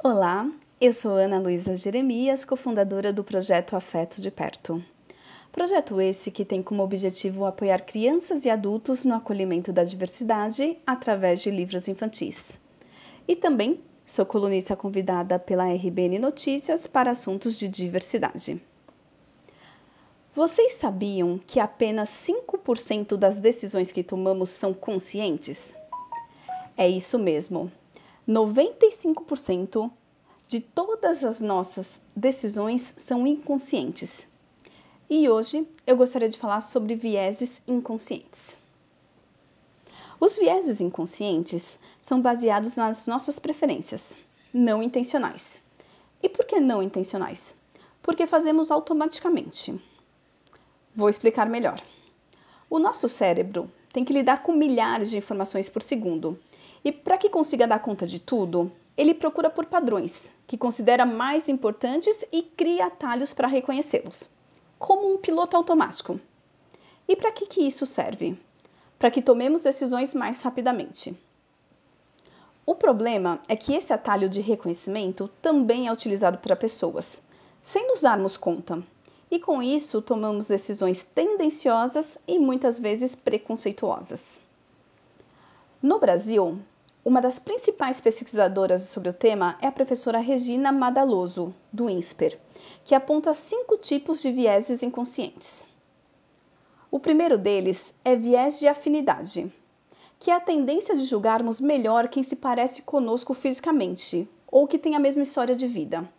Olá, eu sou Ana Luísa Jeremias, cofundadora do projeto Afeto de Perto. Projeto esse que tem como objetivo apoiar crianças e adultos no acolhimento da diversidade através de livros infantis. E também sou colunista convidada pela RBN Notícias para assuntos de diversidade. Vocês sabiam que apenas 5% das decisões que tomamos são conscientes? É isso mesmo. 95% de todas as nossas decisões são inconscientes. E hoje eu gostaria de falar sobre vieses inconscientes. Os vieses inconscientes são baseados nas nossas preferências, não intencionais. E por que não intencionais? Porque fazemos automaticamente. Vou explicar melhor. O nosso cérebro tem que lidar com milhares de informações por segundo e para que consiga dar conta de tudo, ele procura por padrões, que considera mais importantes e cria atalhos para reconhecê-los, como um piloto automático. E para que, que isso serve? Para que tomemos decisões mais rapidamente. O problema é que esse atalho de reconhecimento também é utilizado para pessoas, sem nos darmos conta. E com isso tomamos decisões tendenciosas e muitas vezes preconceituosas. No Brasil, uma das principais pesquisadoras sobre o tema é a professora Regina Madaloso, do INSPER, que aponta cinco tipos de vieses inconscientes. O primeiro deles é viés de afinidade, que é a tendência de julgarmos melhor quem se parece conosco fisicamente ou que tem a mesma história de vida.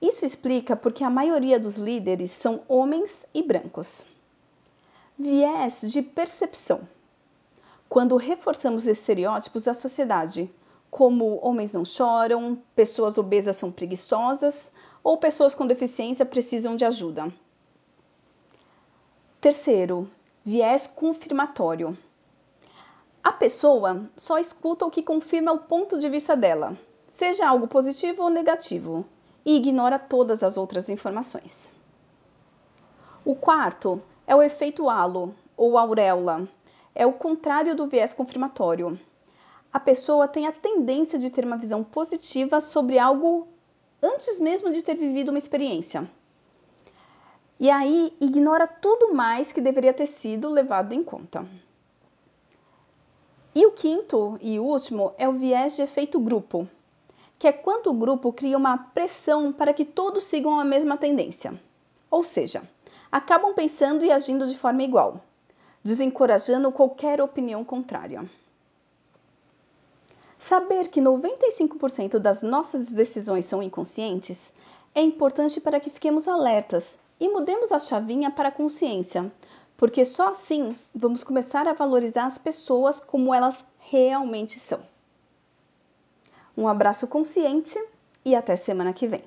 Isso explica porque a maioria dos líderes são homens e brancos. Viés de percepção quando reforçamos estereótipos da sociedade, como homens não choram, pessoas obesas são preguiçosas ou pessoas com deficiência precisam de ajuda. Terceiro, viés confirmatório. A pessoa só escuta o que confirma o ponto de vista dela, seja algo positivo ou negativo, e ignora todas as outras informações. O quarto é o efeito halo ou auréola, é o contrário do viés confirmatório. A pessoa tem a tendência de ter uma visão positiva sobre algo antes mesmo de ter vivido uma experiência. E aí ignora tudo mais que deveria ter sido levado em conta. E o quinto e último é o viés de efeito grupo, que é quando o grupo cria uma pressão para que todos sigam a mesma tendência. Ou seja, acabam pensando e agindo de forma igual desencorajando qualquer opinião contrária. Saber que 95% das nossas decisões são inconscientes é importante para que fiquemos alertas e mudemos a chavinha para a consciência, porque só assim vamos começar a valorizar as pessoas como elas realmente são. Um abraço consciente e até semana que vem.